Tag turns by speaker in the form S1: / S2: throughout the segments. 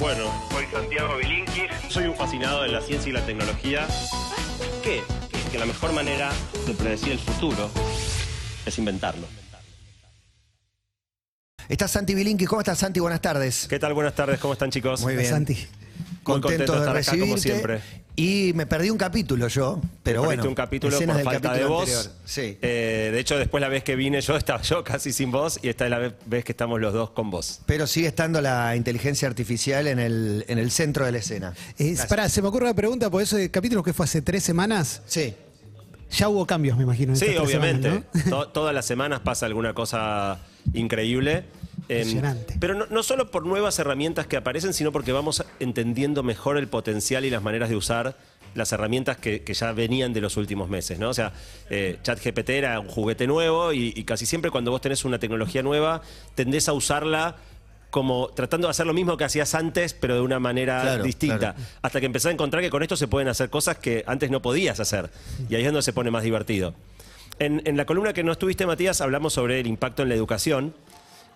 S1: Bueno,
S2: Soy Santiago Bilinkis.
S1: soy un fascinado de la ciencia y la tecnología. ¿Qué? Que la mejor manera de predecir el futuro es inventarlo.
S3: Está Santi Bilinki. ¿Cómo estás, Santi? Buenas tardes.
S1: ¿Qué tal? Buenas tardes, ¿cómo están chicos?
S3: Muy bien.
S4: Santi.
S1: Muy contento de estar acá, como siempre.
S3: Y me perdí un capítulo yo, pero bueno.
S1: un capítulo por
S3: del
S1: falta de voz.
S3: Sí.
S1: Eh, de hecho, después la vez que vine yo estaba yo casi sin voz y esta es la vez- que estamos los dos con voz.
S3: Pero sigue estando la inteligencia artificial en el, en el centro de la escena.
S4: Eh, pará, se me ocurre una pregunta, por eso el capítulo que fue hace tres semanas,
S3: Sí.
S4: Ya hubo cambios, me imagino. en
S1: Sí, obviamente.
S4: semanas, ¿no?
S1: To- todas las semanas pasa alguna cosa increíble.
S4: Impresionante.
S1: pero no, no solo por nuevas herramientas que aparecen, sino porque vamos entendiendo mejor el potencial y las maneras de usar las herramientas que, que ya venían de los últimos meses, ¿no? O sea, eh, ChatGPT era un juguete nuevo y, y casi siempre cuando vos tenés una tecnología nueva, tendés a usarla como tratando de hacer lo mismo que hacías antes, pero de una manera
S3: Claro,
S1: distinta.
S3: claro.
S1: Hasta que empezás a encontrar que con esto se pueden hacer cosas que antes no podías hacer. Y ahí es donde se pone más divertido. En, en la columna que no estuviste, Matías, hablamos sobre el impacto en la educación.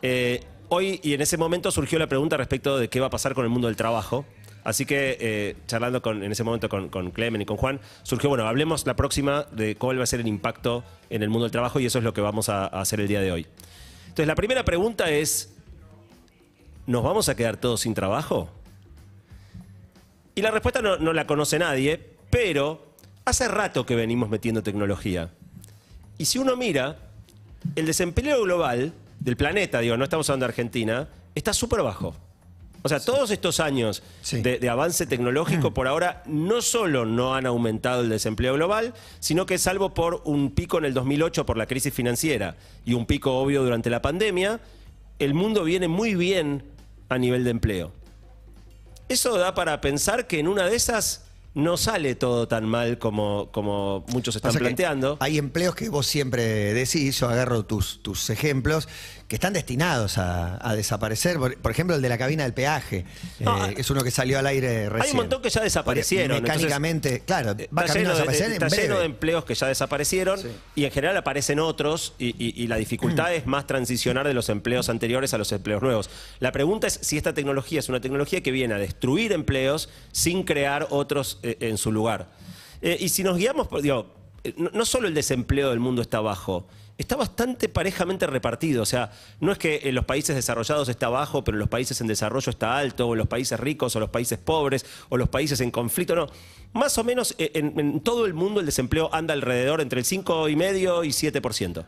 S1: Eh, hoy y en ese momento surgió la pregunta respecto de qué va a pasar con el mundo del trabajo. Así que, eh, charlando con- en ese momento con, con Clemen y con Juan, surgió, bueno, hablemos la próxima de cuál va a ser el impacto en el mundo del trabajo y eso es lo que vamos a, a hacer el día de hoy. Entonces, la primera pregunta es, ¿nos vamos a quedar todos sin trabajo? Y la respuesta no, no la conoce nadie, pero hace rato que venimos metiendo tecnología. Y si uno mira, el desempleo global del planeta, digo, no estamos hablando de Argentina, está súper bajo. O sea, todos estos años
S3: Sí.
S1: de, de avance tecnológico por ahora no solo no han aumentado el desempleo global, sino que salvo por un pico en el 2008 por la crisis financiera y un pico obvio durante la pandemia, el mundo viene muy bien a nivel de empleo. Eso da para pensar que en una de esas no sale todo tan mal como, como muchos están planteando.
S3: Hay empleos que vos siempre decís, yo agarro tus, tus ejemplos, que están destinados a, a desaparecer. Por, por ejemplo, el de la cabina del peaje,
S1: No,
S3: eh, es uno que salió al aire recién.
S1: Hay un montón que ya desaparecieron.
S3: Mecánicamente, claro,
S1: entonces,
S3: va
S1: está
S3: camino a
S1: lleno de-
S3: desaparecer
S1: está
S3: en
S1: lleno
S3: breve.
S1: de empleos que ya desaparecieron
S3: Sí.
S1: y en general aparecen otros y, y- y la dificultad es más transicionar de los empleos anteriores a los empleos nuevos. La pregunta es si esta tecnología es una tecnología que viene a destruir empleos sin crear otros eh, en su lugar. Eh, y si nos guiamos, por, digo, eh, no, no solo el desempleo del mundo está bajo, está bastante parejamente repartido. O sea, no es que en los países desarrollados está bajo, pero en los países en desarrollo está alto, o en los países ricos, o los países pobres, o los países en conflicto, no. Más o menos eh, en, todo el mundo el desempleo anda alrededor entre el 5,5 y 7%.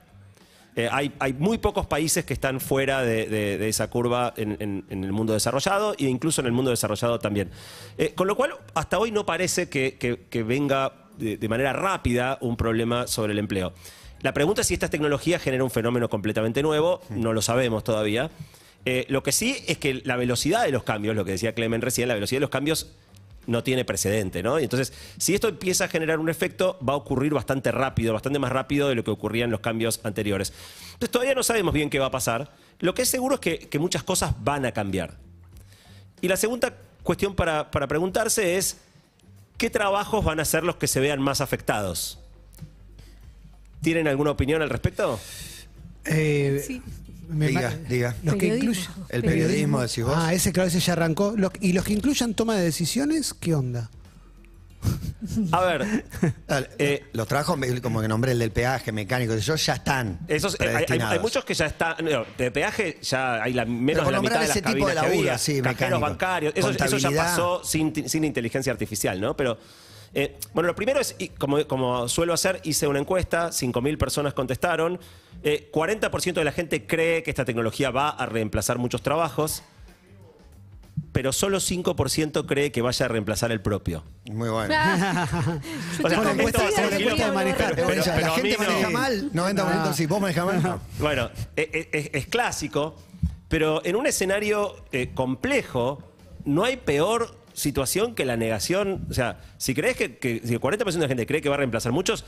S1: Eh, hay, hay muy pocos países que están fuera de, esa curva en, el mundo desarrollado e incluso en el mundo desarrollado también. Eh, con lo cual, hasta hoy no parece que, venga de manera rápida un problema sobre el empleo. La pregunta es si esta tecnología genera un fenómeno completamente nuevo, no lo sabemos todavía. Eh, lo que sí es que la velocidad de los cambios, lo que decía Clemen recién, la velocidad de los cambios no tiene precedente, ¿no? Y entonces, si esto empieza a generar un efecto, va a ocurrir bastante rápido, bastante más rápido de lo que ocurría en los cambios anteriores. Entonces, todavía no sabemos bien qué va a pasar. Lo que es seguro es que, que muchas cosas van a cambiar. Y la segunda cuestión para, para preguntarse es, ¿qué trabajos van a ser los que se vean más afectados? ¿Tienen alguna opinión al respecto?
S4: Eh,
S5: Sí.
S4: me-
S3: Diga, diga.
S4: Los que incluyan.
S3: El periodismo, decís vos.
S4: Ah, ese claro, ese ya arrancó. Los- ¿Y los que incluyan toma de decisiones? ¿Qué onda?
S1: A ver, Eh,
S3: los trabajos, como que nombré el del peaje, mecánico, yo ya están.
S1: esos, eh, hay- hay, hay,
S3: predestinados.
S1: muchos que ya están. no, de peaje ya hay la, menos de la mitad de las
S3: ese tipo
S1: cabinas
S3: de
S1: que
S3: laburo,
S1: había.
S3: sí,
S1: Cajeros
S3: mecánico.
S1: bancarios. Eso, eso ya pasó sin, sin inteligencia artificial, ¿no? Pero. Eh, bueno, lo primero es, como, como suelo hacer, hice una encuesta, 5.000 personas contestaron, eh, 40% de la gente cree que esta tecnología va a reemplazar muchos trabajos, pero solo 5% cree que vaya a reemplazar el propio.
S3: Muy bueno.
S5: Ah,
S1: O sea,
S4: de manejar.
S1: Pero-
S3: la gente
S1: no.
S3: maneja mal, 90% sí, vos manejás mal. no.
S1: Bueno, e- e- es, es clásico, pero en un escenario eh, complejo no hay peor situación que la negación. O sea, si crees que, que- si el 40% de la gente cree que va a reemplazar muchos,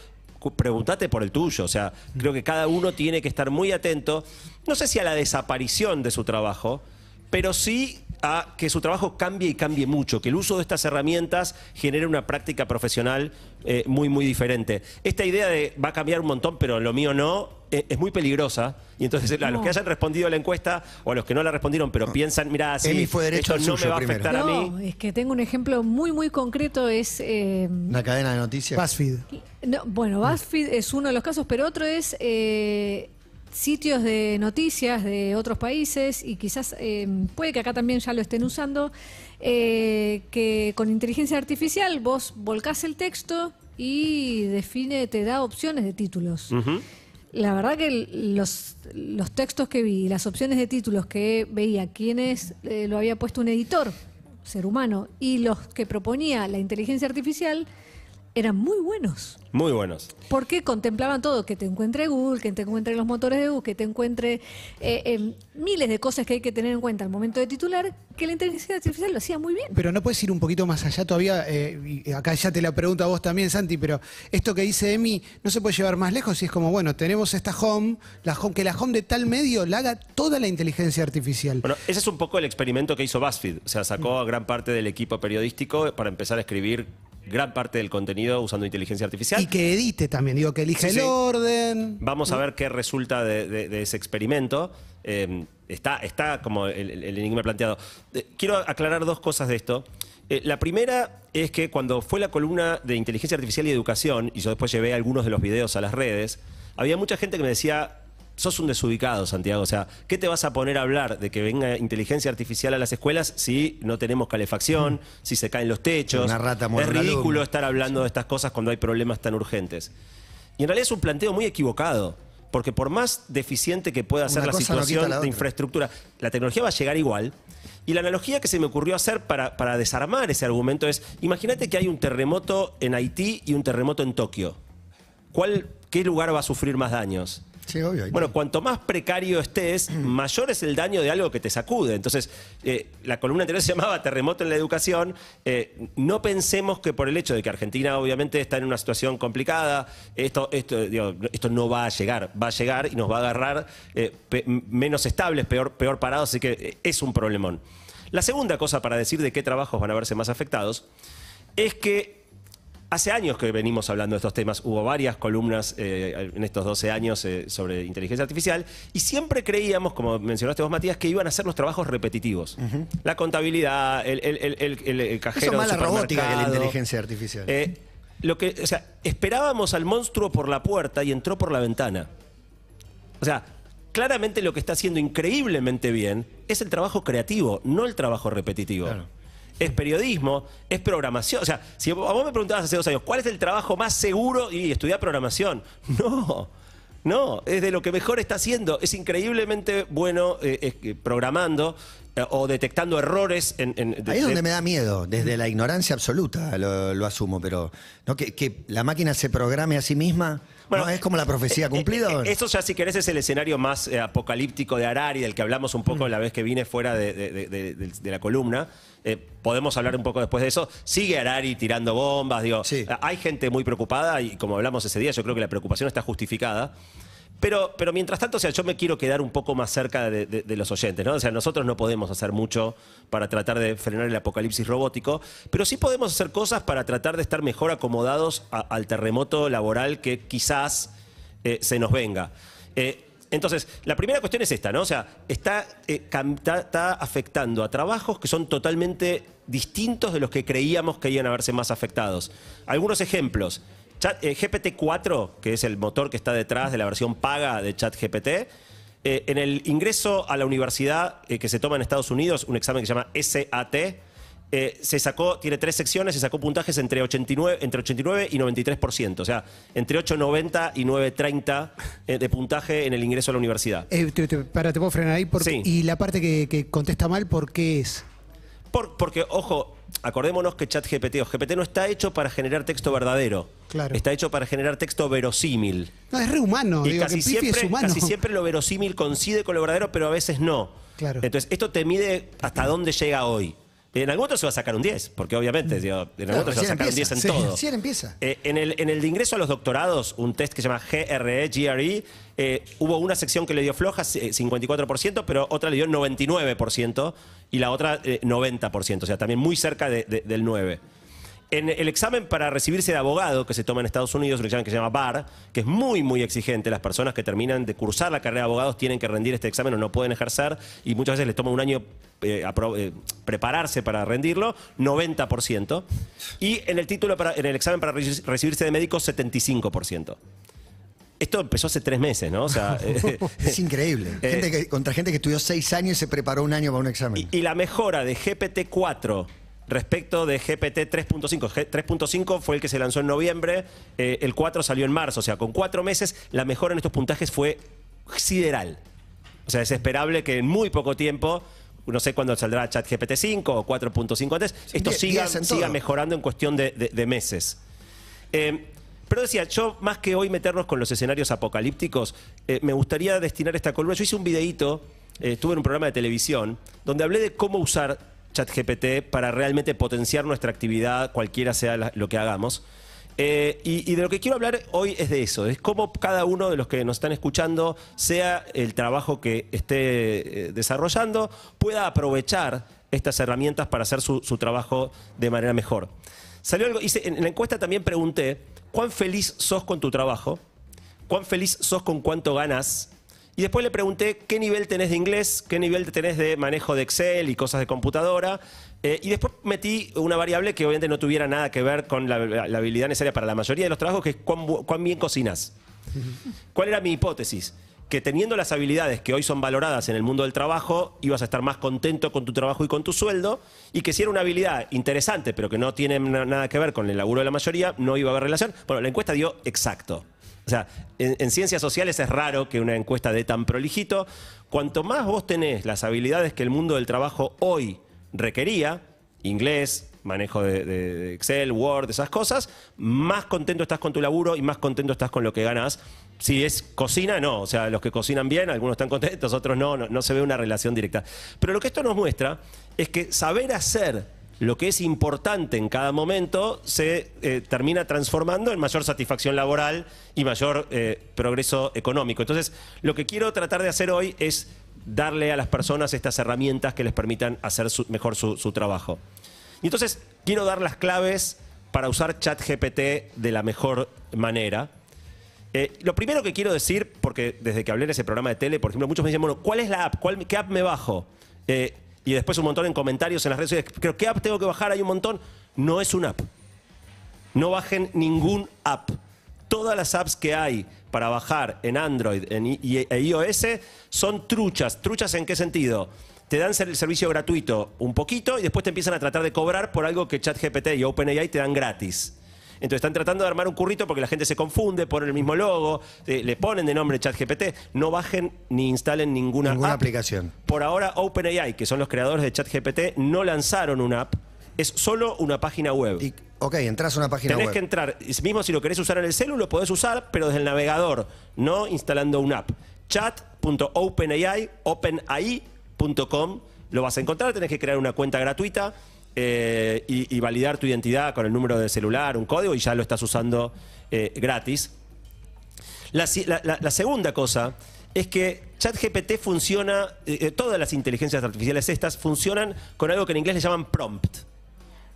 S1: pregúntate por el tuyo. O sea, creo que cada uno tiene que estar muy atento, no sé si a la desaparición de su trabajo, pero sí a que su trabajo cambie y cambie mucho, que el uso de estas herramientas genere una práctica profesional eh, muy, muy diferente. Esta idea de va a cambiar un montón, pero lo mío no, eh, es muy peligrosa. Y entonces a los que hayan respondido a la encuesta o a los que no la respondieron, pero piensan, mira, sí,
S3: Emi fue derecho
S1: esto no me va a
S3: primero.
S1: afectar a
S5: No,
S1: mí.
S5: es que tengo un ejemplo muy, muy concreto. Es. eh,
S3: Una cadena de noticias.
S4: BuzzFeed.
S5: no, bueno, BuzzFeed es uno de los casos, pero otro es. Sitios de noticias de otros países y quizás eh, puede que acá también ya lo estén usando, eh, que con inteligencia artificial vos volcás el texto y define, te da opciones de títulos. La verdad que los, los textos que vi, las opciones de títulos que veía, quienes eh, lo había puesto un editor, ser humano, y los que proponía la inteligencia artificial, eran muy buenos.
S1: Muy buenos.
S5: Porque contemplaban todo, que te encuentre Google, que te encuentre los motores de Google, que te encuentre eh, eh, miles de cosas que hay que tener en cuenta al momento de titular, que la inteligencia artificial lo hacía muy bien.
S4: Pero no puedes ir un poquito más allá todavía. eh, y acá ya te la pregunto a vos también, Santi, pero esto que dice Emi no se puede llevar más lejos y es como, bueno, tenemos esta home, la home que la home de tal medio la haga toda la inteligencia artificial.
S1: Bueno, ese es un poco el experimento que hizo BuzzFeed. O sea, sacó a gran parte del equipo periodístico para empezar a escribir gran parte del contenido usando inteligencia artificial.
S4: Y que edite también, digo, que elija
S1: Sí,
S4: el
S1: sí.
S4: orden.
S1: Vamos a ver qué resulta de, de- de ese experimento. Eh, está, está como el, el- el enigma planteado. Eh, quiero aclarar dos cosas de esto. Eh, la primera es que cuando fue la columna de inteligencia artificial y educación, y yo después llevé algunos de los videos a las redes, había mucha gente que me decía, sos un desubicado, Santiago. O sea, ¿qué te vas a poner a hablar de que venga inteligencia artificial a las escuelas si no tenemos calefacción, si se caen los techos?
S3: Una rata
S1: es ridículo estar hablando de estas cosas cuando hay problemas tan urgentes. Y en realidad es un planteo muy equivocado. Porque por más deficiente que pueda ser la
S3: no
S1: situación
S3: la
S1: de infraestructura, la tecnología va a llegar igual. Y la analogía que se me ocurrió hacer para, para desarmar ese argumento es, imagínate que hay un terremoto en Haití y un terremoto en Tokio. ¿Cuál, ¿Qué lugar va a sufrir más daños?
S3: Sí, obvio. ahí
S1: Bueno, cuanto más precario estés, mayor es el daño de algo que te sacude. Entonces, eh, la columna anterior se llamaba Terremoto en la Educación. Eh, no pensemos que por el hecho de que Argentina obviamente está en una situación complicada, esto, esto, digo, esto no va a llegar. Va a llegar y nos va a agarrar eh, menos estables, peor, peor parados, así que es un problemón. La segunda cosa para decir de qué trabajos van a verse más afectados es que Hace años que venimos hablando de estos temas. Hubo varias columnas eh, en estos 12 años eh, sobre inteligencia artificial y siempre creíamos, como mencionaste vos, Matías, que iban a ser los trabajos repetitivos. La contabilidad, el, el, cajero
S3: Eso es más la robótica que la inteligencia artificial.
S1: Eh, lo que, o sea, esperábamos al monstruo por la puerta y entró por la ventana. O sea, claramente lo que está haciendo increíblemente bien es el trabajo creativo, no el trabajo repetitivo.
S3: Claro.
S1: Es periodismo, es programación. O sea, si vos a vos me preguntabas hace dos años, ¿cuál es el trabajo más seguro? Y estudiar programación. No, no, es de lo que mejor está haciendo. Es increíblemente bueno eh, eh, programando eh, o detectando errores en... en- de-
S3: Ahí es
S1: de-
S3: donde me da miedo, desde la ignorancia absoluta lo, lo asumo, pero ¿no? que, que la máquina se programe a sí misma,
S1: Bueno,
S3: ¿no? es como la profecía
S1: Eh,
S3: cumplida. ¿o no?
S1: eh, Eso ya si querés es el escenario más eh, apocalíptico de Harari, del que hablamos un
S3: Mm.
S1: poco la vez que vine fuera de, de- de- de- de- de la columna. Eh, podemos hablar un poco después de eso. Sigue Harari tirando bombas, digo.
S3: Sí.
S1: eh, Hay gente muy preocupada y como hablamos ese día, yo creo que la preocupación está justificada. Pero, pero mientras tanto, o sea, yo me quiero quedar un poco más cerca de, los oyentes, ¿no? O sea, nosotros no podemos hacer mucho para tratar de frenar el apocalipsis robótico, pero sí podemos hacer cosas para tratar de estar mejor acomodados al terremoto laboral que quizás eh, se nos venga. Eh, entonces, la primera cuestión es esta, ¿no? O sea, está, eh, está- está afectando a trabajos que son totalmente distintos de los que creíamos que iban a verse más afectados. Algunos ejemplos. Chat- eh, GPT-4, que es el motor que está detrás de la versión paga de ChatGPT, eh, en el ingreso a la universidad eh, que se toma en Estados Unidos, un examen que se llama SAT, eh, se sacó, tiene tres secciones, se sacó puntajes entre 89, entre 89 y 93%, o sea, entre 8,90 y 9,30 eh, de puntaje en el ingreso a la universidad.
S4: Eh, te, te- para, te puedo frenar ahí. Porque,
S1: Sí.
S4: Y la parte que, que contesta mal, ¿por qué es?
S1: Por- porque, ojo, acordémonos que ChatGPT o GPT no está hecho para generar texto verdadero.
S4: Claro.
S1: Está hecho para generar texto verosímil.
S4: No, es re humano.
S1: y
S4: digo,
S1: casi
S4: que Pifi
S1: siempre,
S4: es humano.
S1: casi siempre lo verosímil coincide con lo verdadero, pero a veces no.
S4: Claro.
S1: Entonces, esto te mide hasta dónde llega hoy. En algún otro se va a sacar un 10, porque obviamente, digo, en algún otro se va a sacar un 10 en
S3: empieza, sí,
S1: todo.
S3: recién empieza.
S1: Eh, en, el, en el de ingreso a los doctorados, un test que se llama GRE, GRE, eh, hubo una sección que le dio floja, eh, 54%, pero otra le dio 99%, y la otra eh, 90%, o sea, también muy cerca de- de- del 9%. En el examen para recibirse de abogado que se toma en Estados Unidos, un examen que se llama BAR, que es muy, muy exigente. Las personas que terminan de cursar la carrera de abogados tienen que rendir este examen o no pueden ejercer y muchas veces les toma un año eh, apro- eh, prepararse para rendirlo, 90%. Y en el título, para- en el examen para reci- recibirse de médico, 75%. Esto empezó hace tres meses, ¿no? O sea, eh,
S3: Es increíble. Gente que- contra gente que estudió seis años y se preparó un año para un examen.
S1: Y, y la mejora de GPT-4 respecto de GPT 3.5. G- 3.5 fue el que se lanzó en noviembre, eh, el 4 salió en marzo, o sea, con cuatro meses la mejora en estos puntajes fue sideral. O sea, es esperable que en muy poco tiempo, no sé cuándo saldrá ChatGPT 5 o 4.5 antes, esto
S3: die-
S1: siga, siga mejorando en cuestión de, de- de meses. Eh, pero decía, yo más que hoy meternos con los escenarios apocalípticos, eh, me gustaría destinar esta columna. Yo hice un videíto, eh, estuve en un programa de televisión, donde hablé de cómo usar ChatGPT para realmente potenciar nuestra actividad, cualquiera sea lo que hagamos. Eh, y, y de lo que quiero hablar hoy es de eso, es cómo cada uno de los que nos están escuchando, sea el trabajo que esté eh, desarrollando, pueda aprovechar estas herramientas para hacer su, su trabajo de manera mejor. Salió algo, hice- en la encuesta también pregunté, ¿cuán feliz sos con tu trabajo? ¿Cuán feliz sos con cuánto ganas? Y después le pregunté qué nivel tenés de inglés, qué nivel tenés de manejo de Excel y cosas de computadora. Eh, y después metí una variable que obviamente no tuviera nada que ver con la, la habilidad necesaria para la mayoría de los trabajos, que es cuán, bien cocinas. ¿Cuál era mi hipótesis? Que teniendo las habilidades que hoy son valoradas en el mundo del trabajo, ibas a estar más contento con tu trabajo y con tu sueldo, y que si era una habilidad interesante, pero que no tiene na- nada que ver con el laburo de la mayoría, no iba a haber relación. Bueno, la encuesta dio exacto. O sea, en, en ciencias sociales es raro que una encuesta dé tan prolijito. Cuanto más vos tenés las habilidades que el mundo del trabajo hoy requería, inglés, manejo de, Excel, Word, esas cosas, más contento estás con tu laburo y más contento estás con lo que ganas. Si es cocina, no. O sea, los que cocinan bien, algunos están contentos, otros no, no se ve una relación directa. Pero lo que esto nos muestra es que saber hacer lo que es importante en cada momento se eh, termina transformando en mayor satisfacción laboral y mayor eh, progreso económico. Entonces, lo que quiero tratar de hacer hoy es darle a las personas estas herramientas que les permitan hacer mejor su, su trabajo. Y entonces, quiero dar las claves para usar ChatGPT de la mejor manera. Eh, lo primero que quiero decir, porque desde que hablé en ese programa de tele, por ejemplo, muchos me dicen, bueno, ¿cuál es la app? ¿Cuál- ¿Qué app me bajo? Y después un montón en comentarios en las redes sociales, pero ¿qué app tengo que bajar? Hay un montón. No es una app. No bajen ningún app. Todas las apps que hay para bajar en Android en e iOS son truchas. ¿Truchas en qué sentido? Te dan el servicio gratuito un poquito y después te empiezan a tratar de cobrar por algo que ChatGPT y OpenAI te dan gratis. Entonces están tratando de armar un currito porque la gente se confunde, ponen el mismo logo, eh, le ponen de nombre ChatGPT. No bajen ni instalen ninguna,
S3: Ninguna
S1: app.
S3: aplicación.
S1: Por ahora, OpenAI, que son los creadores de ChatGPT, no lanzaron una app. Es solo una página web.
S3: Y, ok, entras a una página
S1: Tenés
S3: web.
S1: que entrar, mismo si lo querés usar en el celu, lo podés usar, pero desde el navegador, no instalando una app. Chat.openai, openai.com, lo vas a encontrar, tenés que crear una cuenta gratuita eh, y, validar tu identidad con el número de celular, un código, y ya lo estás usando eh, gratis. La, segunda cosa es que ChatGPT funciona, eh, todas las inteligencias artificiales estas funcionan con algo que en inglés le llaman prompt.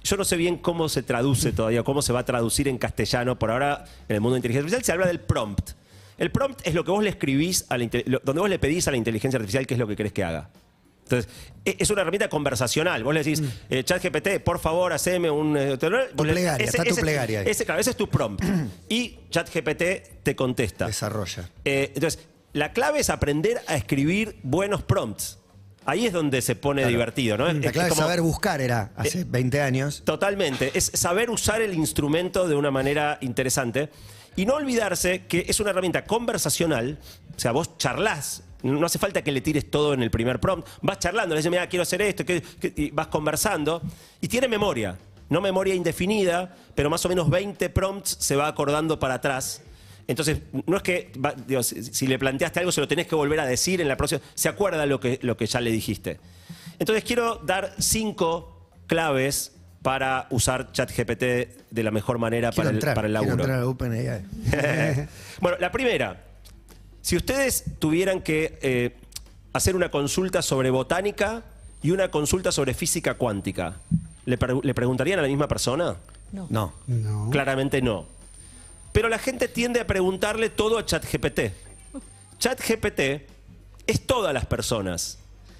S1: Yo no sé bien cómo se traduce todavía, cómo se va a traducir en castellano. Por ahora, en el mundo de inteligencia artificial se habla del prompt. El prompt es lo que vos le escribís, a la donde vos le pedís a la inteligencia artificial qué es lo que querés que haga. Entonces, e- es una herramienta conversacional. Vos le decís, eh, ChatGPT, por favor, haceme un... eh, le-
S3: plegaria, está tu plegaria ahí.
S1: Ese, claro, ese es tu prompt. y ChatGPT te contesta.
S3: Desarrolla.
S1: Eh, entonces, la clave es aprender a escribir buenos prompts. Ahí es donde se pone divertido, ¿no? Es-
S3: La
S1: es
S3: clave es
S1: como-
S3: saber buscar era hace 20 años.
S1: Totalmente. Es saber usar el instrumento de una manera interesante. Y no olvidarse que es una herramienta conversacional. O sea, vos charlas. No hace falta que le tires todo en el primer prompt. Vas charlando, le dices, mira, quiero hacer esto, que- que- y vas conversando. Y tiene memoria. No memoria indefinida, pero más o menos 20 prompts se va acordando para atrás. Entonces, no es que va- digo, si, si le planteaste algo, se lo tenés que volver a decir en la próxima. Se acuerda lo que, lo que ya le dijiste. Entonces, quiero dar cinco claves para usar ChatGPT de la mejor manera para el,
S3: entrar,
S1: para el
S3: quiero
S1: laburo.
S3: entrar a OpenAI.
S1: bueno, la primera. Si ustedes tuvieran que eh, hacer una consulta sobre botánica y una consulta sobre física cuántica, ¿le, pre- le preguntarían a la misma persona?
S5: No.
S3: No.
S4: No.
S1: Claramente no. Pero la gente tiende a preguntarle todo a ChatGPT. ChatGPT es todas las personas.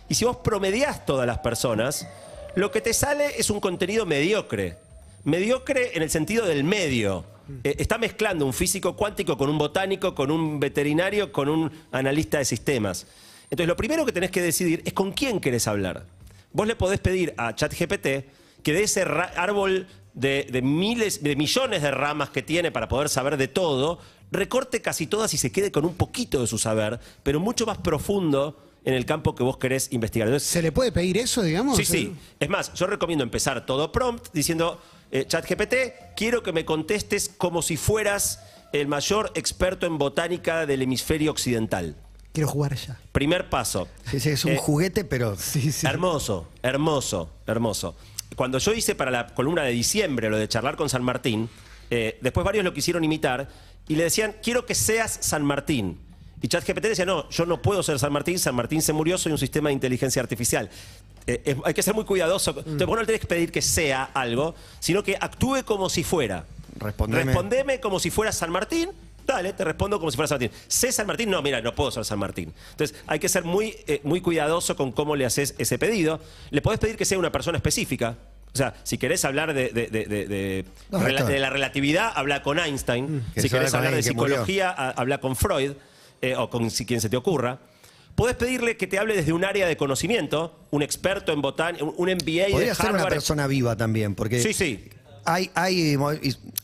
S1: Y si vos promediás todas las personas, lo que te sale es un contenido mediocre. Mediocre en el sentido del medio. Eh, está mezclando un físico cuántico con un botánico, con un veterinario, con un analista de sistemas. Entonces, lo primero que tenés que decidir es con quién querés hablar. Vos le podés pedir a ChatGPT que de ese árbol de, de miles, de millones de ramas que tiene para poder saber de todo, recorte casi todas y se quede con un poquito de su saber, pero mucho más profundo en el campo que vos querés investigar. Entonces,
S4: ¿Se le puede pedir eso, digamos?
S1: Sí, sí. Es más, yo recomiendo empezar todo prompt diciendo, eh, ChatGPT, quiero que me contestes como si fueras el mayor experto en botánica del hemisferio occidental.
S4: Quiero jugar ya.
S1: Primer paso.
S3: Sí, sí, es un
S1: Eh,
S3: juguete, pero.
S4: Sí, sí.
S1: Hermoso, hermoso, hermoso. Cuando yo hice para la columna de diciembre lo de charlar con San Martín, eh, después varios lo quisieron imitar y le decían, quiero que seas San Martín. Y ChatGPT decía, no, yo no puedo ser San Martín, San Martín se murió, soy un sistema de inteligencia artificial. Eh, es- hay que ser muy cuidadoso. Entonces, vos no le tenés que pedir que sea algo, sino que actúe como si fuera.
S3: Respondeme.
S1: Respondeme como si fuera San Martín. Dale, te respondo como si fuera San Martín. ¿Sé San Martín? No, mira, no puedo ser San Martín. Entonces, hay que ser muy, eh, muy cuidadoso con cómo le haces ese pedido. Le podés pedir que sea una persona específica. O sea, si querés hablar de, de- de- de- de-
S3: No,
S1: rela-
S3: esto-
S1: de la relatividad, habla con Einstein.
S3: Que
S1: Si
S3: se habla
S1: querés
S3: con
S1: hablar de
S3: alguien que murió.
S1: psicología, habla con Freud eh, o con si- quien se te ocurra. Podés pedirle que te hable desde un área de conocimiento, un experto en botánica, un MBA de
S3: Podría ser una persona viva también, porque.
S1: Sí, sí.
S3: Hay, hay,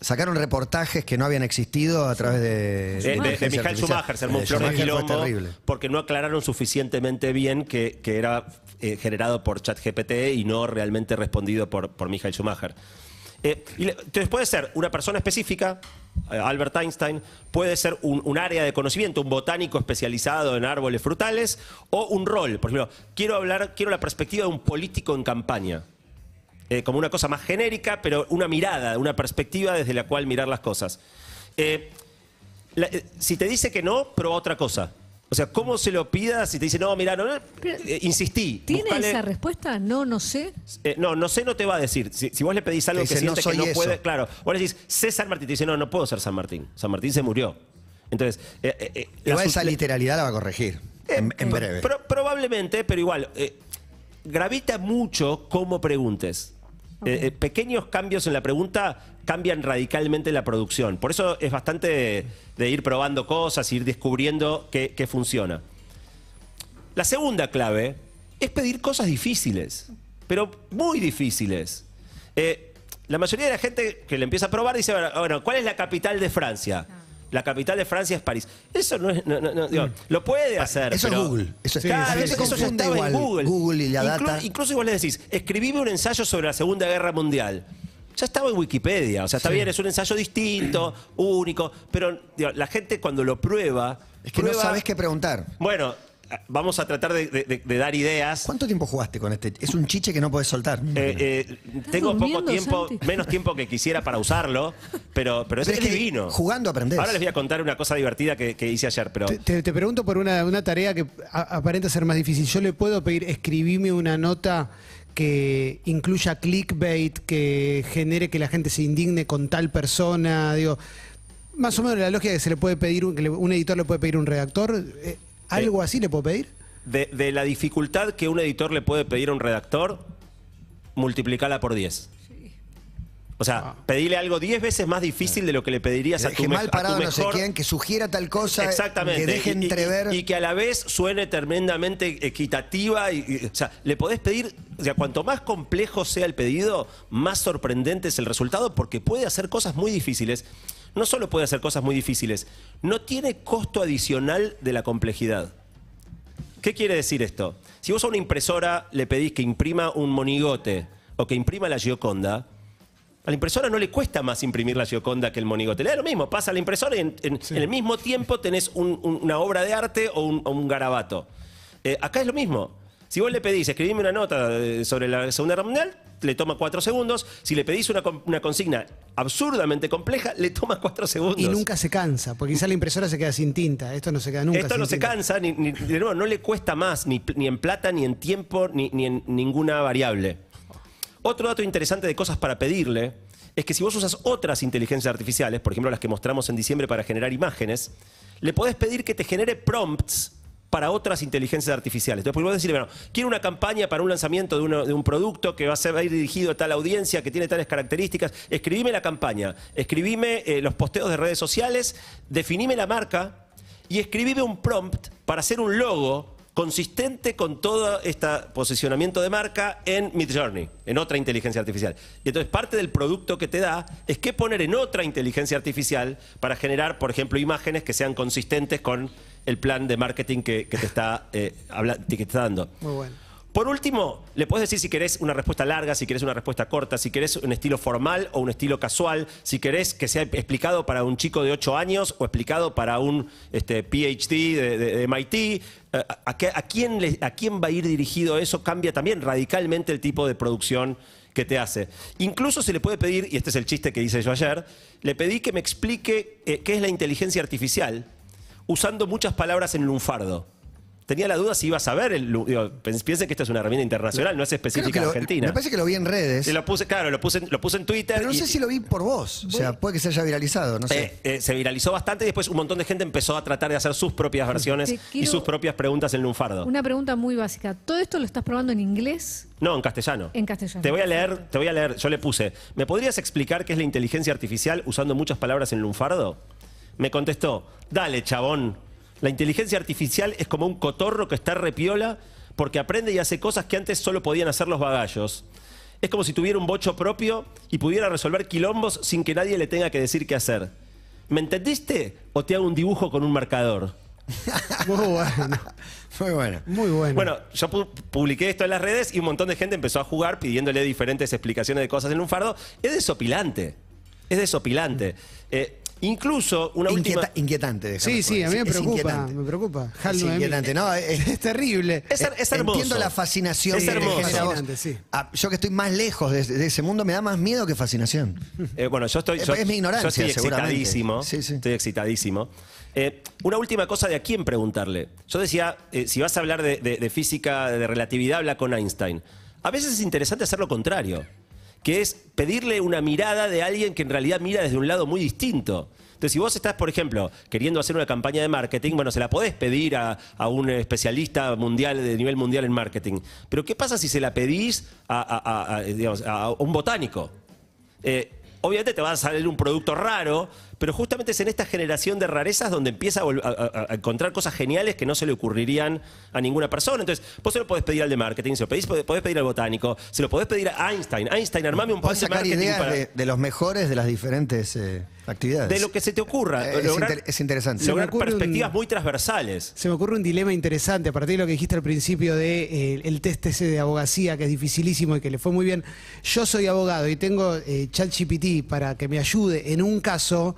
S3: sacaron reportajes que no habían existido a través de.
S1: De, de- de
S3: artificial.
S1: Schumacher, se armó un flor de quilombo porque no aclararon suficientemente bien que, que era eh, generado por ChatGPT y no realmente respondido por, por Michael Schumacher. Eh, y le- entonces puede ser una persona específica, Albert Einstein, puede ser un, área de conocimiento, un botánico especializado en árboles frutales, o un rol. Por ejemplo, quiero hablar, quiero la perspectiva de un político en campaña. Eh, como una cosa más genérica, pero una mirada, una perspectiva desde la cual mirar las cosas. Eh, eh, si te dice que no, prueba otra cosa. O sea, ¿cómo se lo pidas? Si te dice, no, mira, no, no", eh, insistí.
S5: ¿Tiene
S1: buscale-
S5: esa respuesta? No, no sé.
S1: eh, no, no sé, no te va a decir. Si, si vos le pedís algo
S3: Te
S1: que
S3: dice, "No
S1: siente que no
S3: eso".
S1: puede, claro. Vos le decís, sé San Martín, te dice, no, no puedo ser San Martín. San Martín se murió. Entonces, eh, eh, eh, la
S3: Igual
S1: sus-
S3: esa literalidad la va a corregir. en, en breve.
S1: Pro- probablemente, pero igual, eh, gravita mucho cómo preguntes. Eh, eh, pequeños cambios en la pregunta cambian radicalmente la producción. Por eso es bastante de, ir probando cosas, ir descubriendo qué, funciona. La segunda clave es pedir cosas difíciles, pero muy difíciles. Eh, la mayoría de la gente que le empieza a probar dice, bueno, ¿cuál es la capital de Francia? La capital de Francia es París. Eso no es. no, no, no, digo, lo puede hacer.
S3: Eso es Google. Eso es-
S1: Claro,
S3: sí,
S1: eso, ya estaba
S3: igual
S1: en Google.
S3: Google y la
S1: Inclu-
S3: data.
S1: Incluso igual le decís, escribime un ensayo sobre la Segunda Guerra Mundial. Ya estaba en Wikipedia. O sea, está bien, es un ensayo distinto, único. Pero digo, la gente cuando lo prueba.
S3: Es que no sabes qué preguntar.
S1: Bueno, vamos a tratar de, de- de- de dar ideas.
S3: ¿Cuánto tiempo jugaste con este? Es un chiche que no podés soltar.
S1: Eh, eh, tengo poco tiempo,
S5: Santi?
S1: menos tiempo que quisiera para usarlo, pero, pero es,
S3: Pero es que
S1: divino.
S3: jugando aprendés.
S1: Ahora les voy a contar una cosa divertida que, que hice ayer, pero
S4: Te, te- te pregunto por una, una tarea que a- aparenta ser más difícil. Yo le puedo pedir, escribime una nota que incluya clickbait, que genere que la gente se indigne con tal persona. Digo, más o menos la lógica que se le puede pedir, un, que le- un editor le puede pedir a un redactor. Eh, ¿Algo así le puedo pedir?
S1: de, de la dificultad que un editor le puede pedir a un redactor, multiplicala por 10. O sea, pedirle algo 10 veces más difícil de lo que le pedirías a tu,
S3: Deje
S1: me-
S3: mal
S1: a tu
S3: parado no sé
S1: mejor
S3: quién, que sugiera tal cosa,
S1: Exactamente.
S3: que deje
S1: Y- y-
S3: entrever.
S1: Y, que a la vez suene tremendamente equitativa. Y, y- o sea, le podés pedir, o sea, cuanto más complejo sea el pedido, más sorprendente es el resultado porque puede hacer cosas muy difíciles. No solo puede hacer cosas muy difíciles, no tiene costo adicional de la complejidad. ¿Qué quiere decir esto? Si vos a una impresora le pedís que imprima un monigote o que imprima la Gioconda, a la impresora no le cuesta más imprimir la Gioconda que el monigote. Le da lo mismo, pasa a la impresora y en, en- en el mismo tiempo tenés un- un- una obra de arte o un, o un garabato. Eh, acá es lo mismo. Si vos le pedís, escribime una nota eh, sobre la Segunda Guerra Mundial, le toma cuatro segundos. Si le pedís una, con- una consigna absurdamente compleja, le toma cuatro segundos.
S4: Y nunca se cansa, porque quizá la impresora se queda sin tinta. Esto no se queda nunca
S1: Esto
S4: sin
S1: no se cansa, ni, ni- de nuevo, no le cuesta más, ni, ni en plata, ni en tiempo, ni, ni en ninguna variable. Otro dato interesante de cosas para pedirle es que si vos usas otras inteligencias artificiales, por ejemplo las que mostramos en diciembre para generar imágenes, le podés pedir que te genere prompts para otras inteligencias artificiales. Entonces, podés decirle, bueno, quiero una campaña para un lanzamiento de, un producto que va a, ser, ir dirigido a tal audiencia, que tiene tales características. Escribime la campaña, escribime eh, los posteos de redes sociales, definime la marca y escribime un prompt para hacer un logo consistente con todo este posicionamiento de marca en Midjourney, en otra inteligencia artificial. Y entonces parte del producto que te da es qué poner en otra inteligencia artificial para generar, por ejemplo, imágenes que sean consistentes con el plan de marketing que, que te, está, eh, habla- que te está dando.
S4: Muy bueno.
S1: Por último, le puedes decir si querés una respuesta larga, si querés una respuesta corta, si querés un estilo formal o un estilo casual, si querés que sea explicado para un chico de 8 años o explicado para un este, PhD de, de- de MIT. Eh, ¿A, a qué- a quién le- ¿A quién va a ir dirigido eso? Cambia también radicalmente el tipo de producción que te hace. Incluso se le puede pedir, y este es el chiste que hice yo ayer, le pedí que me explique eh, qué es la inteligencia artificial usando muchas palabras en lunfardo. Tenía la duda si iba a saber, el, digo, pens- piense que esto es una herramienta internacional, no es específica de
S3: lo-
S1: Argentina.
S3: Me parece que lo vi en redes.
S1: Y lo puse, claro, lo puse, en- lo puse en Twitter.
S3: Pero no
S1: y-
S3: sé si lo vi por vos. O sea, puede que se haya viralizado, no sé.
S1: eh, eh, se viralizó bastante y después un montón de gente empezó a tratar de hacer sus propias versiones y sus propias preguntas en lunfardo.
S5: Una pregunta muy básica. ¿Todo esto lo estás probando en inglés?
S1: No, en castellano.
S5: En castellano.
S1: Te voy a leer, te voy a leer. Yo le puse, ¿me podrías explicar qué es la inteligencia artificial usando muchas palabras en lunfardo? Me contestó, dale, chabón. La inteligencia artificial es como un cotorro que está repiola porque aprende y hace cosas que antes solo podían hacer los vagallos. Es como si tuviera un bocho propio y pudiera resolver quilombos sin que nadie le tenga que decir qué hacer. ¿Me entendiste? ¿O te hago un dibujo con un marcador?
S4: Muy bueno.
S3: Muy bueno.
S4: Muy bueno.
S1: Bueno, yo pu- publiqué esto en las redes y un montón de gente empezó a jugar pidiéndole diferentes explicaciones de cosas en un fardo. Es desopilante. Es desopilante. Eh, incluso una última.
S3: Inquieta- inquietante. déjame
S4: sí, sí, a mí me.
S3: Es
S4: preocupa.
S3: inquietante.
S4: Me preocupa. HAL
S3: Es
S4: 9000.
S3: inquietante, no, es-
S4: es terrible.
S1: Es, her- es hermoso.
S3: Entiendo la fascinación
S1: Es hermoso.
S4: sí.
S3: Ah, yo que estoy más lejos de, de ese mundo me da más miedo que fascinación.
S1: Eh, bueno, yo estoy.
S3: Es-
S1: yo-
S3: es mi ignorancia,
S1: yo estoy excitadísimo.
S3: Sí, sí.
S1: Estoy excitadísimo. Eh, una última cosa de a quién preguntarle. Yo decía, eh, si vas a hablar de, de- de física, de relatividad, habla con Einstein. A veces es interesante hacer lo contrario, que es pedirle una mirada de alguien que en realidad mira desde un lado muy distinto. Entonces, si vos estás, por ejemplo, queriendo hacer una campaña de marketing, bueno, se la podés pedir a, un especialista mundial, de nivel mundial en marketing. Pero, ¿qué pasa si se la pedís a un botánico? Eh, obviamente te va a salir un producto raro, pero justamente es en esta generación de rarezas donde empieza a, vol- a- a- encontrar cosas geniales que no se le ocurrirían a ninguna persona. Entonces, vos se lo podés pedir al de marketing, se lo pedís, podés pedir al botánico, se lo podés pedir a Einstein. Einstein, armame un
S3: Podés
S1: de
S3: sacar
S1: marketing
S3: ideas
S1: para-
S3: de, de los mejores de las diferentes eh, actividades.
S1: de lo que se te ocurra.
S3: Eh, es inter- es interesante.
S1: Lograr
S4: Se me ocurre un-
S1: perspectivas muy transversales.
S4: Se me ocurre un dilema interesante a partir de lo que dijiste al principio de eh, el test ese de abogacía que es dificilísimo y que le fue muy bien. Yo soy abogado y tengo eh, ChatGPT para que me ayude en un caso.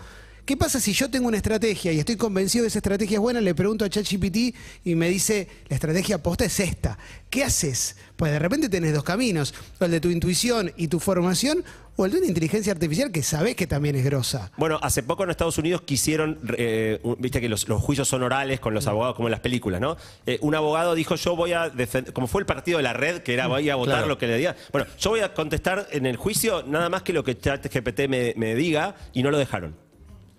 S4: ¿Qué pasa si yo tengo una estrategia y estoy convencido de esa estrategia es buena? Le pregunto a ChatGPT y me dice, la estrategia posta es esta. ¿Qué haces? Pues de repente tenés dos caminos, el de tu intuición y tu formación, o el de una inteligencia artificial que sabés que también es grosa.
S1: Bueno, hace poco en Estados Unidos quisieron, eh, viste que los, los juicios son orales con los abogados, como en las películas, ¿no? Eh, un abogado dijo, yo voy a defender, como fue el partido de la red, que era voy a votar
S3: Claro.
S1: lo que le diga. Bueno, yo voy a contestar en el juicio nada más que lo que ChatGPT me, me diga y no lo dejaron.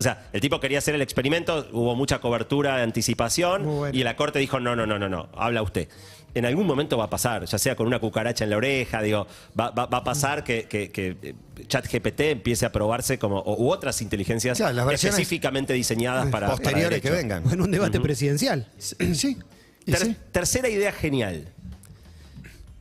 S1: O sea, el tipo quería hacer el experimento, hubo mucha cobertura de anticipación
S4: bueno.
S1: y la corte dijo, no, no, no, no, no, habla usted. En algún momento va a pasar, ya sea con una cucaracha en la oreja, digo, va, va- va a pasar que, que, que, eh, ChatGPT empiece a probarse como, o- u otras inteligencias
S3: Claro, las versiones
S1: específicamente diseñadas para... para
S3: posteriores que vengan.
S4: En un debate presidencial.
S3: Sí.
S1: Ter-
S3: sí.
S1: Tercera idea genial.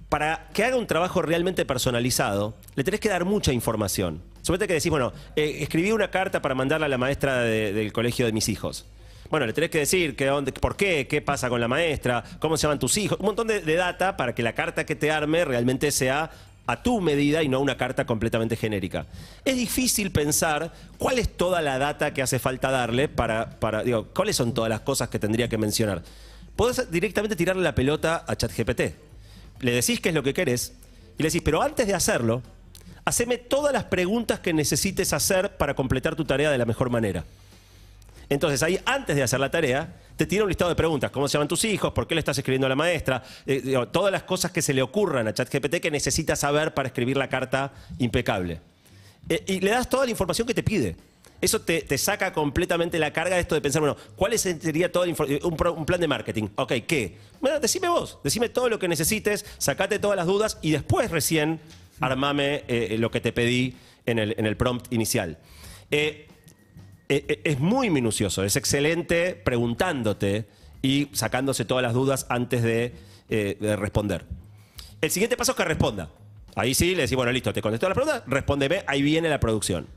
S1: Para que haga un trabajo realmente personalizado, le tenés que dar mucha información. Suponete que decís, bueno, eh, escribí una carta para mandarla a la maestra de- del colegio de mis hijos. Bueno, le tenés que decir qué, dónde- por qué, qué pasa con la maestra, cómo se llaman tus hijos, un montón de, de data para que la carta que te arme realmente sea a tu medida y no una carta completamente genérica. Es difícil pensar cuál es toda la data que hace falta darle para, para digo, cuáles son todas las cosas que tendría que mencionar. Podés directamente tirarle la pelota a ChatGPT. Le decís qué es lo que querés Y le decís, pero antes de hacerlo, haceme todas las preguntas que necesites hacer para completar tu tarea de la mejor manera. Entonces ahí, antes de hacer la tarea, te tiene un listado de preguntas. ¿Cómo se llaman tus hijos? ¿Por qué le estás escribiendo a la maestra? Eh, todas las cosas que se le ocurran a ChatGPT que necesita saber para escribir la carta impecable. Eh, y le das toda la información que te pide. Eso te, te saca completamente la carga de esto de pensar, bueno, ¿cuál sería todo el un, un plan de marketing? Ok, ¿qué? Bueno, decime vos, decime todo lo que necesites, sacate todas las dudas y después recién armame eh, lo que te pedí en el, en el prompt inicial. Eh, eh, eh, es muy minucioso, es excelente preguntándote y sacándose todas las dudas antes de, eh, de responder. El siguiente paso es que responda. Ahí sí le decís, bueno, listo, te contestó la pregunta, respóndeme, ahí viene la producción.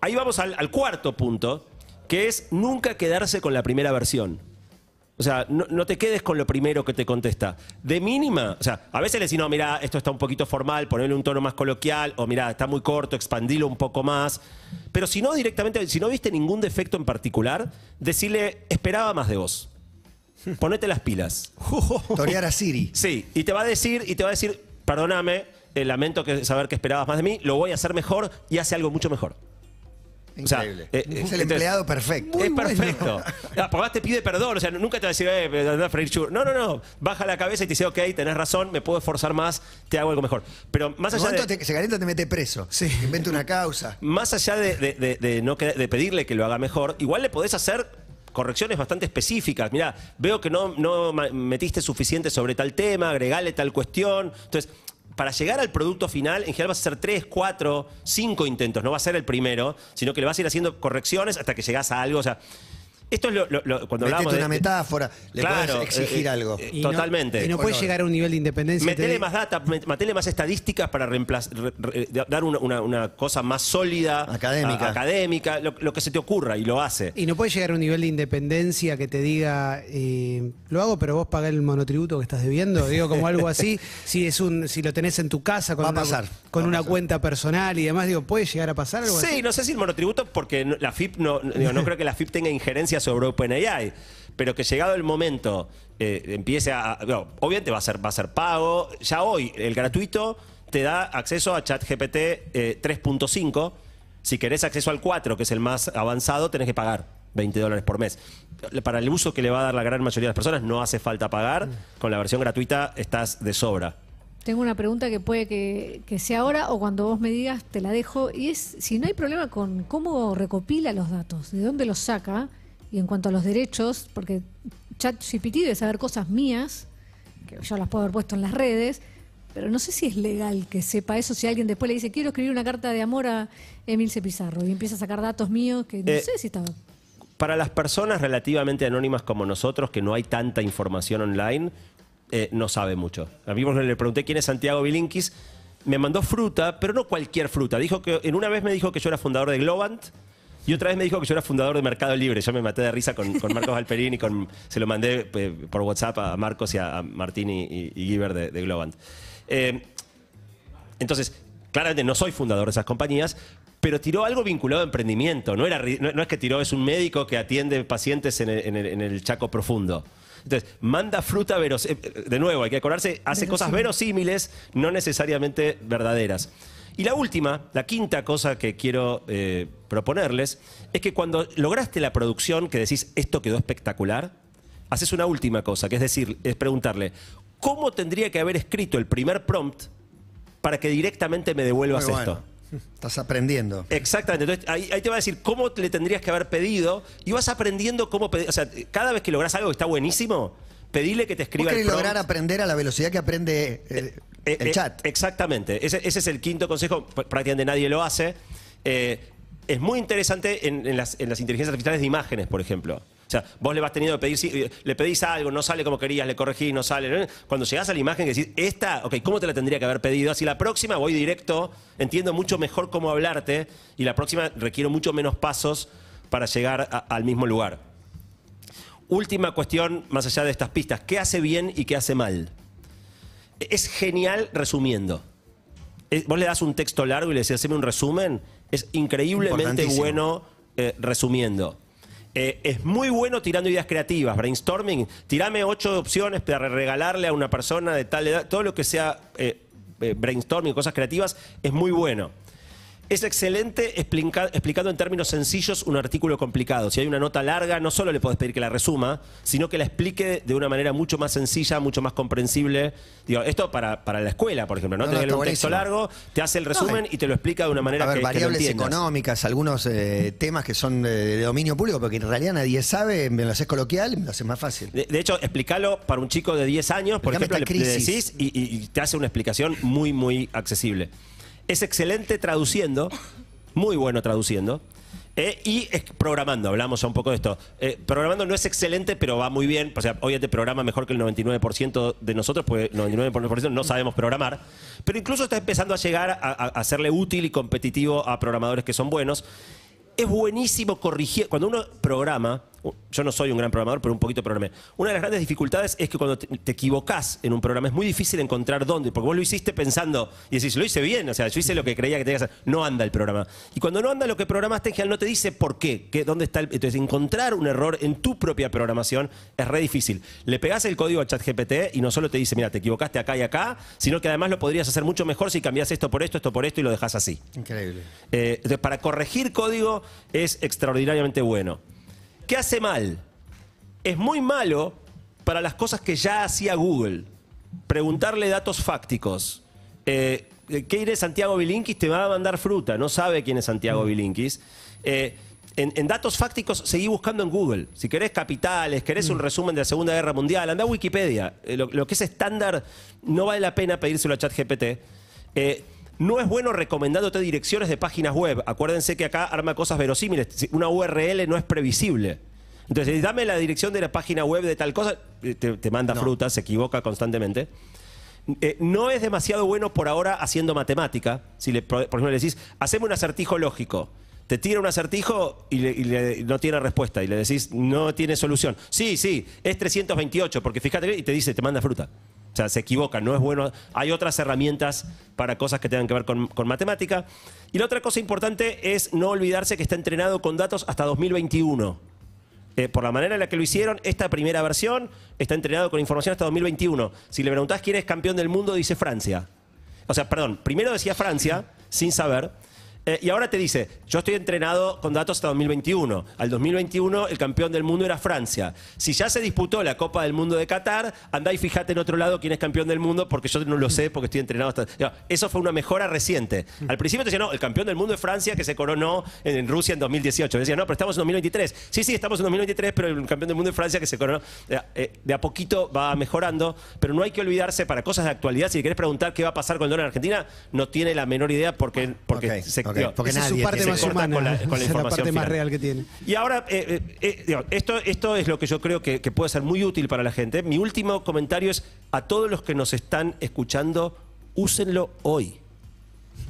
S1: Ahí vamos al cuarto punto, que es nunca quedarse con la primera versión. O sea, no, no te quedes con lo primero que te contesta. De mínima, o sea, a veces le decís, no, mira, esto está un poquito formal, ponerle un tono más coloquial, o mira, está muy corto, expandilo un poco más. Pero si no directamente, si no viste ningún defecto en particular, decirle, esperaba más de vos. Ponete las pilas.
S3: Torear a Siri.
S1: Sí, y te va a decir, y te va a decir, perdóname, eh, lamento que saber que esperabas más de mí, lo voy a hacer mejor y hace algo mucho mejor. O sea,
S3: Increíble.
S1: eh, eh,
S3: es el
S1: entonces-
S3: empleado perfecto.
S1: es perfecto. Porque además te pide perdón, o sea, nunca te va a decir, eh, a freír. No, no, no. Baja la cabeza y te dice, ok, tenés razón, me puedo esforzar más, te hago algo mejor. Pero más allá de,
S3: te, se calienta te mete preso.
S4: Sí.
S3: Inventa una causa.
S1: más allá de, de- de- de no de pedirle que lo haga mejor, igual le podés hacer correcciones bastante específicas. Mira, veo que no, no metiste suficiente sobre tal tema, agregale tal cuestión. Entonces, para llegar al producto final, en general vas a hacer tres, cuatro, cinco intentos. No va a ser el primero, sino que le vas a ir haciendo correcciones hasta que llegás a algo. O sea, esto es lo, lo- lo- cuando
S3: Metete
S1: hablamos de
S3: una metáfora. Le
S1: Claro,
S3: podés exigir
S1: eh, eh,
S3: algo.
S1: eh,
S4: Y no-
S1: Totalmente.
S4: y no puede
S3: Color.
S4: llegar a un nivel de independencia. te
S1: Metele más data, met- metele más estadísticas para reemplazar, re- re- dar una, una- una cosa más sólida,
S3: Académica.
S1: a- académica, lo, lo que se te ocurra y lo hace.
S4: Y no puede llegar a un nivel de independencia que te diga, eh, lo hago, pero vos pagás el monotributo que estás debiendo. Digo, como algo así. si es un, si lo tenés en tu casa con
S3: Va a
S4: una,
S3: pasar,
S4: con
S3: va
S4: una
S3: pasar.
S4: cuenta personal y demás, digo, ¿puede llegar a pasar algo
S1: Sí,
S4: así?
S1: no sé si el monotributo, porque no- la FIP no, digo, no creo que la FIP tenga injerencia sobre OpenAI, pero que llegado el momento eh, empiece a. obviamente va a, ser, va a ser pago. Ya hoy, el gratuito te da acceso a ChatGPT eh, 3.5. Si querés acceso al 4, que es el más avanzado, tenés que pagar 20 dólares por mes. Para el uso que le va a dar la gran mayoría de las personas, no hace falta pagar. Con la versión gratuita estás de sobra.
S5: Tengo una pregunta que puede que, que sea ahora o cuando vos me digas te la dejo y es si no hay problema con cómo recopila los datos, de dónde los saca y en cuanto a los derechos, porque ChatGPT debe saber cosas mías que yo las puedo haber puesto en las redes, pero no sé si es legal que sepa eso si alguien después le dice quiero escribir una carta de amor a Emilce Pizarro y empieza a sacar datos míos que no
S1: Eh,
S5: sé si está
S1: Para las personas relativamente anónimas como nosotros, que no hay tanta información online, eh, no sabe mucho. A mí le pregunté quién es Santiago Bilinkis, me mandó fruta, pero no cualquier fruta. Dijo que en una vez me dijo que yo era fundador de Globant y otra vez me dijo que yo era fundador de Mercado Libre. Yo me maté de risa con, con Marcos Alperín y con, se lo mandé eh, por WhatsApp a Marcos y a, Martín y, y, y Giver de, de Globant. Eh, entonces, claramente no soy fundador de esas compañías, pero tiró algo vinculado a emprendimiento. No, era, no, no es que tiró, es un médico que atiende pacientes en el, en el- en el Chaco Profundo. Entonces, manda fruta verosímil. De nuevo, hay que acordarse, hace cosas verosímiles, no necesariamente verdaderas. Y la última, la quinta cosa que quiero eh, proponerles, es que cuando lograste la producción, que decís, esto quedó espectacular, haces una última cosa, que es decir, es preguntarle, ¿cómo tendría que haber escrito el primer prompt para que directamente me devuelvas esto?
S3: Estás aprendiendo.
S1: Exactamente. Entonces, ahí, ahí te va a decir cómo le tendrías que haber pedido y vas aprendiendo cómo pedir. O sea, cada vez que logras algo que está buenísimo, pedile que te escriba el
S3: lograr aprender a la velocidad que aprende eh,
S1: Eh,
S3: el
S1: eh,
S3: chat.
S1: Exactamente. Ese, ese es el quinto consejo. Pr- Prácticamente nadie lo hace. Es muy interesante en, en las, en las inteligencias artificiales de imágenes, por ejemplo. O sea, vos le vas teniendo que pedir, le pedís algo, no sale como querías, le corregís, no sale. Cuando llegás a la imagen que decís, esta, ok, ¿cómo te la tendría que haber pedido? Así la próxima voy directo, entiendo mucho mejor cómo hablarte y la próxima requiero mucho menos pasos para llegar a- al mismo lugar. Última cuestión, más allá de estas pistas, ¿qué hace bien y qué hace mal? Es genial resumiendo. Vos le das un texto largo y le decís, haceme un resumen. Es increíblemente bueno eh, resumiendo. Eh, es muy bueno tirando ideas creativas, brainstorming. Tirame ocho opciones para regalarle a una persona de tal edad, todo lo que sea eh, brainstorming, cosas creativas, es muy bueno. Es excelente explica- explicando en términos sencillos un artículo complicado. Si hay una nota larga, no solo le podés pedir que la resuma, sino que la explique de una manera mucho más sencilla, mucho más comprensible. Digo, esto para, para la escuela, por ejemplo, ¿no?
S3: No,
S1: Te un texto largo, te hace el resumen y te lo explica de una manera
S3: A ver,
S1: que, que lo
S3: variables económicas, algunos eh, temas que son de, dominio público, porque en realidad nadie sabe, me lo haces coloquial y me lo haces más fácil.
S1: De, de hecho, explícalo para un chico de 10 años, por ejemplo, le, decís y, y- y te hace una explicación muy, muy accesible. Es excelente traduciendo, muy bueno traduciendo. eh, y es- programando, hablamos un poco de esto. Eh, programando no es excelente, pero va muy bien. O sea, obviamente programa mejor que el 99% de nosotros, porque el 99% no sabemos programar. Pero incluso está empezando a llegar a, a- a serle útil y competitivo a programadores que son buenos. Es buenísimo corregir. Cuando uno programa, yo no soy un gran programador, pero un poquito programé. Una de las grandes dificultades es que cuando te, te equivocás en un programa es muy difícil encontrar dónde, porque vos lo hiciste pensando y decís, lo hice bien, o sea, yo hice lo que creía que tenía que hacer. No anda el programa. Y cuando no anda lo que programaste, en general no te dice por qué, qué dónde está el. Entonces, encontrar un error en tu propia programación es re difícil. Le pegás el código al chat GPT y no solo te dice, mira, te equivocaste acá y acá, sino que además lo podrías hacer mucho mejor si cambiás esto por esto, esto por esto y lo dejas así.
S3: Increíble.
S1: Eh, entonces, para corregir código es extraordinariamente bueno. ¿Qué hace mal? Es muy malo para las cosas que ya hacía Google. Preguntarle datos fácticos. Eh, ¿Qué es Santiago Bilinkis? Te va a mandar fruta. No sabe quién es Santiago Bilinkis. Eh, en, en datos fácticos seguí buscando en Google. Si querés capitales, querés un resumen de la Segunda Guerra Mundial, anda a Wikipedia. Eh, lo, lo que es estándar no vale la pena pedírselo a ChatGPT. Eh, no es bueno recomendándote direcciones de páginas web. Acuérdense que acá arma cosas verosímiles. Una URL no es previsible. Entonces, dame la dirección de la página web de tal cosa, eh, te, te manda fruta, se equivoca constantemente. Eh, no es demasiado bueno por ahora haciendo matemática. Si le, por ejemplo le decís, haceme un acertijo lógico. Te tira un acertijo y, le- y le- no tiene respuesta. Y le decís, no tiene solución. Sí, sí, es 328, porque fíjate, bien, y te dice, te manda fruta. Sea, se equivoca, no es bueno. Hay otras herramientas para cosas que tengan que ver con, con matemática. Y la otra cosa importante es no olvidarse que está entrenado con datos hasta 2021. Eh, por la manera en la que lo hicieron, esta primera versión está entrenado con información hasta 2021. Si le preguntás quién es campeón del mundo, dice Francia. O sea, perdón, primero decía Francia, sin saber, eh, y ahora te dice, yo estoy entrenado con datos hasta 2021. Al 2021 el campeón del mundo era Francia. Si ya se disputó la Copa del Mundo de Qatar, andá y fíjate en otro lado quién es campeón del mundo, porque yo no lo sé, porque estoy entrenado hasta... Eso fue una mejora reciente. Al principio te decía, no, el campeón del mundo es Francia, que se coronó en, en Rusia en 2018. Decía, no, pero estamos en 2023. Sí, sí, estamos en 2023, pero el campeón del mundo es Francia, que se coronó. Eh, de a poquito va mejorando, pero no hay que olvidarse para cosas de actualidad. Si le querés preguntar qué va a pasar con el dólar en Argentina, no tiene la menor idea porque, porque
S3: Ok,
S1: se, digo,
S3: porque
S4: Esa es su
S3: nadie
S4: parte más humana.
S1: con la- con la
S4: Esa es la parte más real que tiene.
S1: Y ahora, eh, eh, eh, digo, esto, esto es lo que yo creo que, que puede ser muy útil para la gente. Mi último comentario es a todos los que nos están escuchando, úsenlo hoy.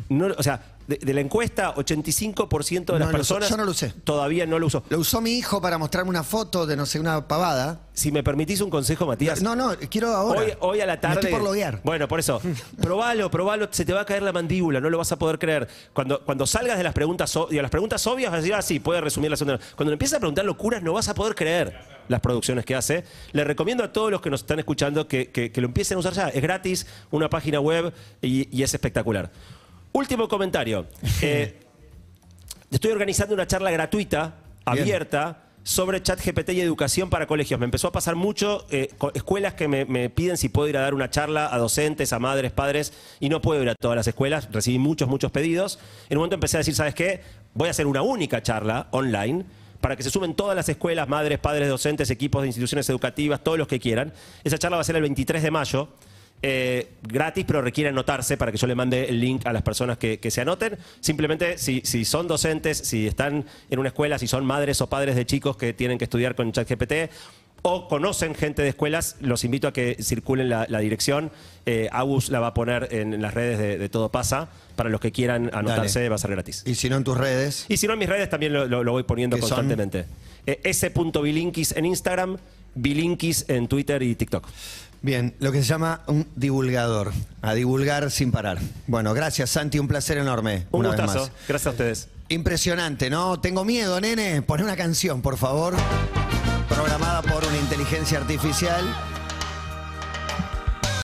S1: No, o sea, de, de la encuesta, 85% de las
S3: No lo usó.
S1: personas
S3: Yo no lo usé.
S1: todavía no lo usó.
S3: Lo usó mi hijo para mostrarme una foto de no sé, una pavada.
S1: Si me permitís un consejo, Matías.
S3: No, no, quiero ahora.
S1: Hoy, hoy a la
S3: Me
S1: tarde.
S3: estoy por loguear.
S1: Bueno, por eso. probalo, probalo, se te va a caer la mandíbula, no lo vas a poder creer. Cuando, cuando salgas de las preguntas, o- digo, las preguntas obvias, vas a decir, ah, sí, puede resumir la segunda. Cuando empiezas a preguntar locuras, no vas a poder creer las producciones que hace. Le recomiendo a todos los que nos están escuchando que, que- que lo empiecen a usar ya. Es gratis, una página web y, y es espectacular. Último comentario. Eh, estoy organizando una charla gratuita,
S3: Bien.
S1: abierta, sobre chat GPT y educación para colegios. Me empezó a pasar mucho, eh, escuelas que me, me piden si puedo ir a dar una charla a docentes, a madres, padres, y no puedo ir a todas las escuelas. Recibí muchos, muchos pedidos. En un momento empecé a decir, ¿sabes qué? Voy a hacer una única charla online para que se sumen todas las escuelas, madres, padres, docentes, equipos de instituciones educativas, todos los que quieran. Esa charla va a ser el 23 de mayo. Eh, gratis, pero requiere anotarse para que yo le mande el link a las personas que, que se anoten. Simplemente, si, si son docentes, si están en una escuela, si son madres o padres de chicos que tienen que estudiar con ChatGPT, o conocen gente de escuelas, los invito a que circulen la, la dirección. Eh, Agus la va a poner en las redes de, de Todo Pasa. Para los que quieran anotarse,
S3: Dale.
S1: va a ser gratis.
S3: Y si no en tus redes.
S1: Y si no, en mis redes también lo, lo- lo voy poniendo constantemente. Eh, S.bilinkis en Instagram, bilinkis en Twitter y TikTok.
S3: Bien, lo que se llama un divulgador. A divulgar sin parar. Bueno, gracias, Santi. Un placer enorme.
S1: Un
S3: una vez más.
S1: Gracias a ustedes.
S3: Impresionante, ¿no? Tengo miedo, nene. Poné una canción, por favor. Programada por una inteligencia artificial.